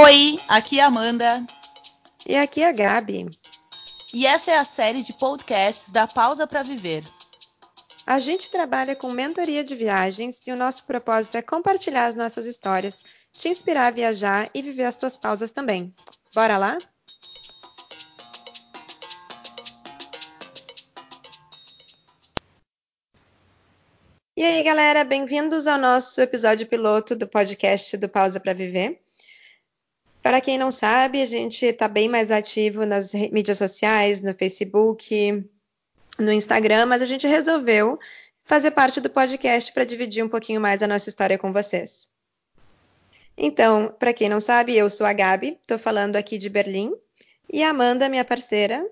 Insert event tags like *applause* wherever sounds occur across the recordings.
Oi, aqui é a Amanda. E aqui é a Gabi. E essa é a série de podcasts da Pausa para Viver. A gente trabalha com mentoria de viagens e o nosso propósito é compartilhar as nossas histórias, te inspirar a viajar e viver as tuas pausas também. Bora lá? E aí, galera, bem-vindos ao nosso episódio piloto do podcast do Pausa para Viver. Para quem não sabe, a gente está bem mais ativo nas mídias sociais, no Facebook, no Instagram, mas a gente resolveu fazer parte do podcast para dividir um pouquinho mais a nossa história com vocês. Então, para quem não sabe, eu sou a Gabi, estou falando aqui de Berlim, e a Amanda, minha parceira.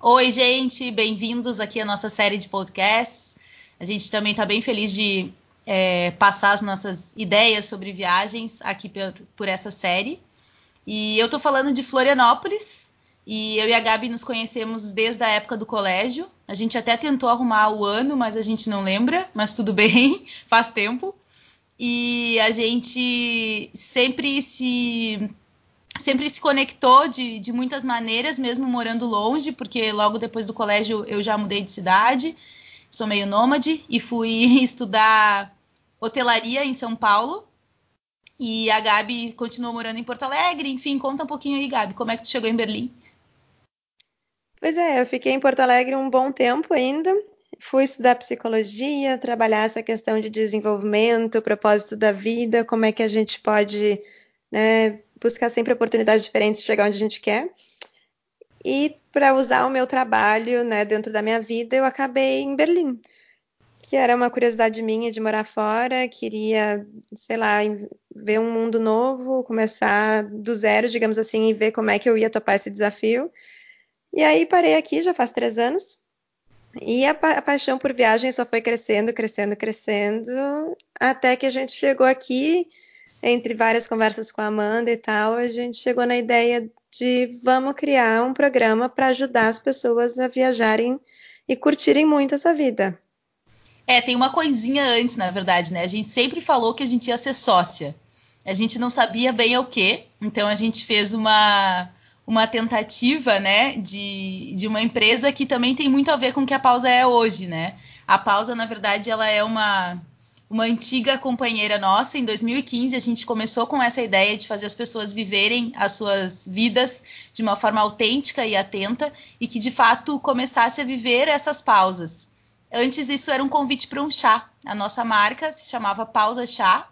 Oi, gente, bem-vindos aqui à nossa série de podcasts. A gente também está bem feliz de é, passar as nossas ideias sobre viagens aqui por, por essa série. E eu estou falando de Florianópolis. E eu e a Gabi nos conhecemos desde a época do colégio. A gente até tentou arrumar o ano, mas a gente não lembra. Mas tudo *laughs* bem, faz tempo. E a gente sempre se sempre se conectou de, de muitas maneiras, mesmo morando longe, porque logo depois do colégio eu já mudei de cidade sou meio nômade e fui *laughs* estudar hotelaria em São Paulo. E a Gabi continuou morando em Porto Alegre. Enfim, conta um pouquinho aí, Gabi, como é que tu chegou em Berlim? Pois é, eu fiquei em Porto Alegre um bom tempo ainda. Fui estudar psicologia, trabalhar essa questão de desenvolvimento, propósito da vida, como é que a gente pode né, buscar sempre oportunidades diferentes chegar onde a gente quer. E para usar o meu trabalho né, dentro da minha vida, eu acabei em Berlim, que era uma curiosidade minha de morar fora, queria, sei lá, ver um mundo novo, começar do zero, digamos assim, e ver como é que eu ia topar esse desafio. E aí parei aqui, já faz três anos. E a, pa a paixão por viagem só foi crescendo, crescendo, crescendo, até que a gente chegou aqui, entre várias conversas com a Amanda e tal, a gente chegou na ideia de vamos criar um programa para ajudar as pessoas a viajarem e curtirem muito essa vida. É, tem uma coisinha antes, na verdade, né? A gente sempre falou que a gente ia ser sócia. A gente não sabia bem o que, então a gente fez uma, uma tentativa, né, de, de uma empresa que também tem muito a ver com o que a pausa é hoje, né? A pausa, na verdade, ela é uma uma antiga companheira nossa. Em 2015, a gente começou com essa ideia de fazer as pessoas viverem as suas vidas de uma forma autêntica e atenta e que de fato começasse a viver essas pausas. Antes, isso era um convite para um chá. A nossa marca se chamava Pausa Chá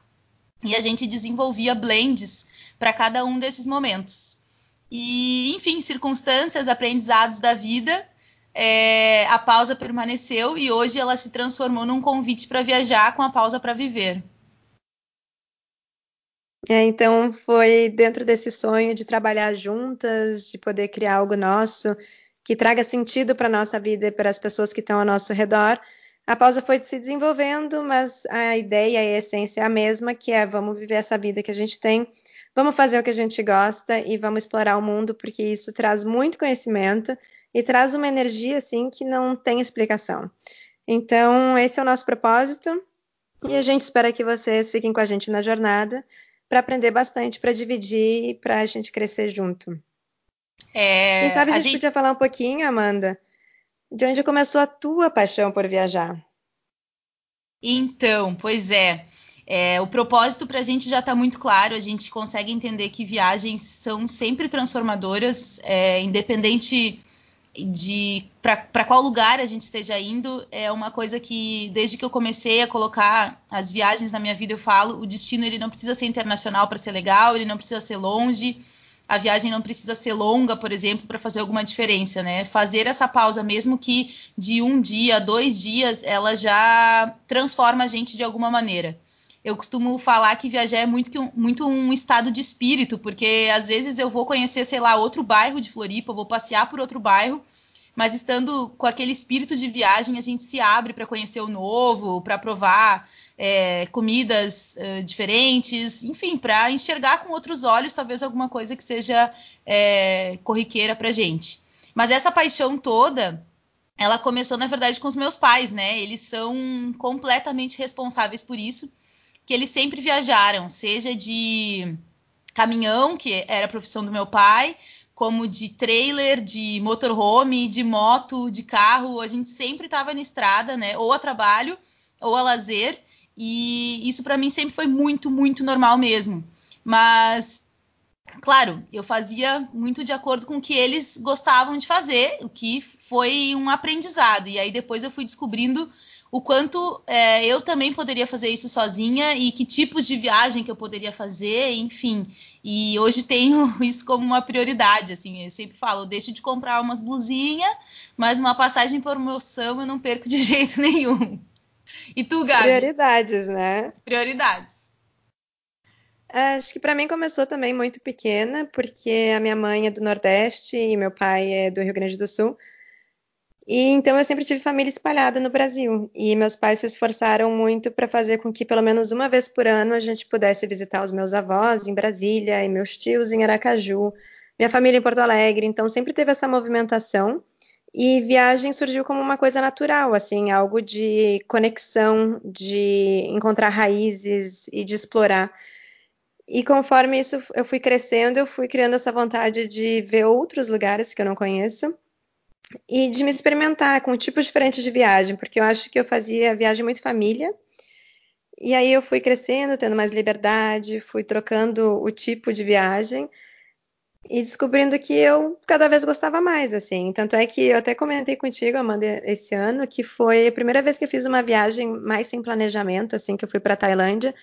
e a gente desenvolvia blends para cada um desses momentos. E, enfim, circunstâncias, aprendizados da vida é, a pausa permaneceu e hoje ela se transformou num convite para viajar com a pausa para viver. É, então foi dentro desse sonho de trabalhar juntas, de poder criar algo nosso que traga sentido para a nossa vida e para as pessoas que estão ao nosso redor. A pausa foi se desenvolvendo, mas a ideia e a essência é a mesma, que é vamos viver essa vida que a gente tem, vamos fazer o que a gente gosta e vamos explorar o mundo, porque isso traz muito conhecimento e traz uma energia assim que não tem explicação. Então, esse é o nosso propósito e a gente espera que vocês fiquem com a gente na jornada para aprender bastante, para dividir e para a gente crescer junto. É, Quem sabe a, a gente, gente podia falar um pouquinho, Amanda, de onde começou a tua paixão por viajar? Então, pois é. É, o propósito para a gente já está muito claro, a gente consegue entender que viagens são sempre transformadoras, é, independente de para qual lugar a gente esteja indo é uma coisa que desde que eu comecei a colocar as viagens na minha vida eu falo o destino ele não precisa ser internacional para ser legal ele não precisa ser longe a viagem não precisa ser longa por exemplo para fazer alguma diferença né? Fazer essa pausa mesmo que de um dia dois dias ela já transforma a gente de alguma maneira. Eu costumo falar que viajar é muito, muito um estado de espírito, porque às vezes eu vou conhecer, sei lá, outro bairro de Floripa, vou passear por outro bairro, mas estando com aquele espírito de viagem, a gente se abre para conhecer o novo, para provar é, comidas é, diferentes, enfim, para enxergar com outros olhos talvez alguma coisa que seja é, corriqueira para gente. Mas essa paixão toda, ela começou na verdade com os meus pais, né? Eles são completamente responsáveis por isso que eles sempre viajaram, seja de caminhão, que era a profissão do meu pai, como de trailer, de motorhome, de moto, de carro. A gente sempre estava na estrada, né? Ou a trabalho, ou a lazer. E isso para mim sempre foi muito, muito normal mesmo. Mas, claro, eu fazia muito de acordo com o que eles gostavam de fazer, o que foi um aprendizado. E aí depois eu fui descobrindo o quanto é, eu também poderia fazer isso sozinha e que tipos de viagem que eu poderia fazer, enfim. E hoje tenho *laughs* isso como uma prioridade, assim, eu sempre falo, eu deixo de comprar umas blusinhas, mas uma passagem por promoção eu não perco de *laughs* jeito nenhum. E tu, Gabi? Prioridades, né? Prioridades. Acho que para mim começou também muito pequena, porque a minha mãe é do Nordeste e meu pai é do Rio Grande do Sul. E então eu sempre tive família espalhada no Brasil. E meus pais se esforçaram muito para fazer com que pelo menos uma vez por ano a gente pudesse visitar os meus avós em Brasília e meus tios em Aracaju, minha família em Porto Alegre. Então sempre teve essa movimentação. E viagem surgiu como uma coisa natural, assim, algo de conexão, de encontrar raízes e de explorar. E conforme isso eu fui crescendo, eu fui criando essa vontade de ver outros lugares que eu não conheço e de me experimentar com tipos diferentes de viagem, porque eu acho que eu fazia viagem muito família. E aí eu fui crescendo, tendo mais liberdade, fui trocando o tipo de viagem e descobrindo que eu cada vez gostava mais, assim. Tanto é que eu até comentei contigo, Amanda, esse ano, que foi a primeira vez que eu fiz uma viagem mais sem planejamento, assim, que eu fui para Tailândia.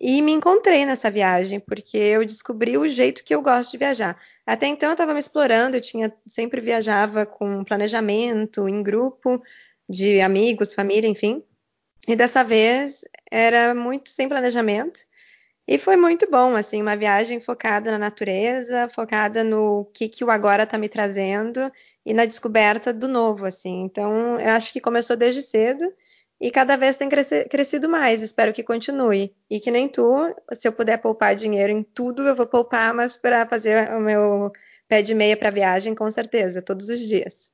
E me encontrei nessa viagem, porque eu descobri o jeito que eu gosto de viajar. Até então eu estava me explorando, eu tinha sempre viajava com planejamento, em grupo, de amigos, família, enfim. E dessa vez era muito sem planejamento. E foi muito bom, assim, uma viagem focada na natureza, focada no que, que o agora está me trazendo e na descoberta do novo, assim. Então, eu acho que começou desde cedo e cada vez tem crescido mais. Espero que continue. E que nem tu, se eu puder poupar dinheiro em tudo, eu vou poupar, mas para fazer o meu pé de meia para viagem, com certeza, todos os dias.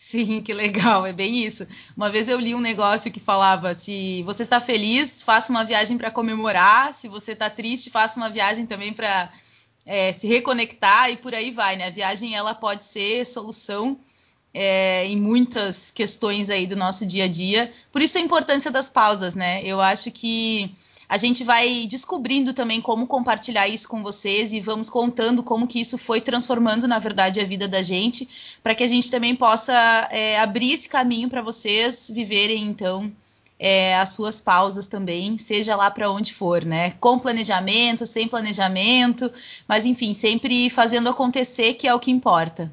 Sim, que legal, é bem isso. Uma vez eu li um negócio que falava: se você está feliz, faça uma viagem para comemorar, se você está triste, faça uma viagem também para é, se reconectar e por aí vai, né? A viagem ela pode ser solução é, em muitas questões aí do nosso dia a dia. Por isso a importância das pausas, né? Eu acho que a gente vai descobrindo também como compartilhar isso com vocês e vamos contando como que isso foi transformando, na verdade, a vida da gente, para que a gente também possa é, abrir esse caminho para vocês viverem, então, é, as suas pausas também, seja lá para onde for, né? Com planejamento, sem planejamento, mas enfim, sempre fazendo acontecer, que é o que importa.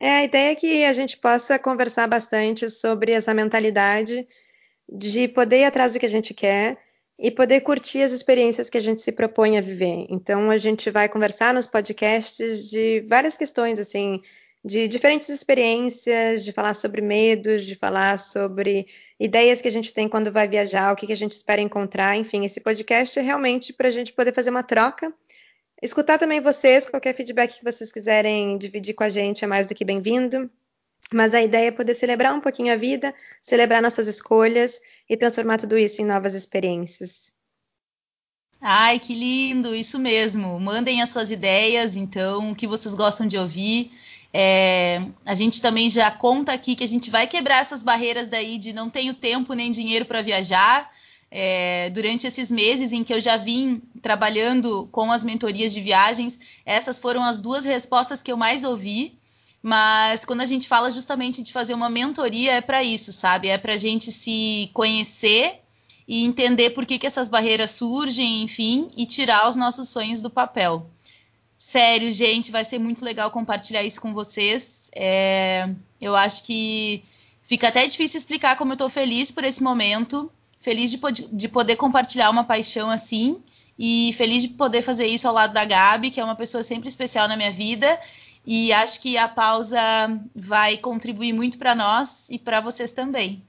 É, a ideia é que a gente possa conversar bastante sobre essa mentalidade de poder ir atrás do que a gente quer e poder curtir as experiências que a gente se propõe a viver. Então, a gente vai conversar nos podcasts de várias questões, assim, de diferentes experiências, de falar sobre medos, de falar sobre ideias que a gente tem quando vai viajar, o que, que a gente espera encontrar. Enfim, esse podcast é realmente para a gente poder fazer uma troca Escutar também vocês, qualquer feedback que vocês quiserem dividir com a gente é mais do que bem-vindo. Mas a ideia é poder celebrar um pouquinho a vida, celebrar nossas escolhas e transformar tudo isso em novas experiências. Ai, que lindo, isso mesmo. Mandem as suas ideias, então, o que vocês gostam de ouvir. É, a gente também já conta aqui que a gente vai quebrar essas barreiras daí de não tenho tempo nem dinheiro para viajar é, durante esses meses em que eu já vim trabalhando com as mentorias de viagens, essas foram as duas respostas que eu mais ouvi. Mas quando a gente fala justamente de fazer uma mentoria, é para isso, sabe? É para a gente se conhecer e entender por que, que essas barreiras surgem, enfim, e tirar os nossos sonhos do papel. Sério, gente, vai ser muito legal compartilhar isso com vocês. É, eu acho que fica até difícil explicar como eu estou feliz por esse momento feliz de, de poder compartilhar uma paixão assim e feliz de poder fazer isso ao lado da Gabi, que é uma pessoa sempre especial na minha vida. E acho que a pausa vai contribuir muito para nós e para vocês também.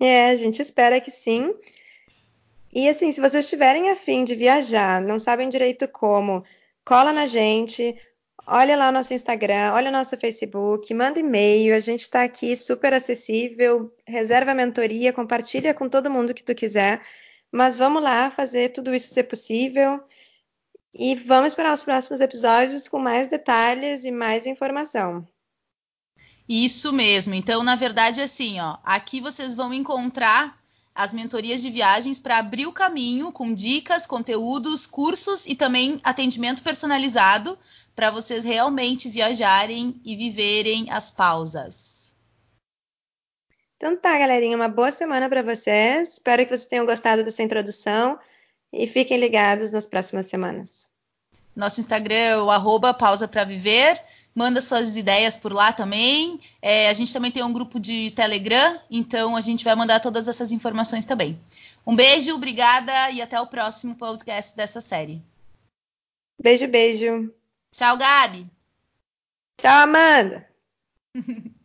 É, a gente espera que sim. E assim, se vocês estiverem afim de viajar, não sabem direito como, cola na gente, Olha lá o nosso Instagram, olha o nosso Facebook, manda e-mail, a gente está aqui super acessível, reserva a mentoria, compartilha com todo mundo que tu quiser, mas vamos lá fazer tudo isso ser possível e vamos esperar os próximos episódios com mais detalhes e mais informação. Isso mesmo. Então, na verdade, assim, ó, aqui vocês vão encontrar as mentorias de viagens para abrir o caminho com dicas, conteúdos, cursos e também atendimento personalizado para vocês realmente viajarem e viverem as pausas. Então tá, galerinha, uma boa semana para vocês. Espero que vocês tenham gostado dessa introdução e fiquem ligados nas próximas semanas. Nosso Instagram é o arroba pausa para viver manda suas ideias por lá também. É, a gente também tem um grupo de Telegram, então a gente vai mandar todas essas informações também. Um beijo, obrigada e até o próximo podcast dessa série. Beijo, beijo. Tchau, Gabi. Tchau, Amanda. *laughs*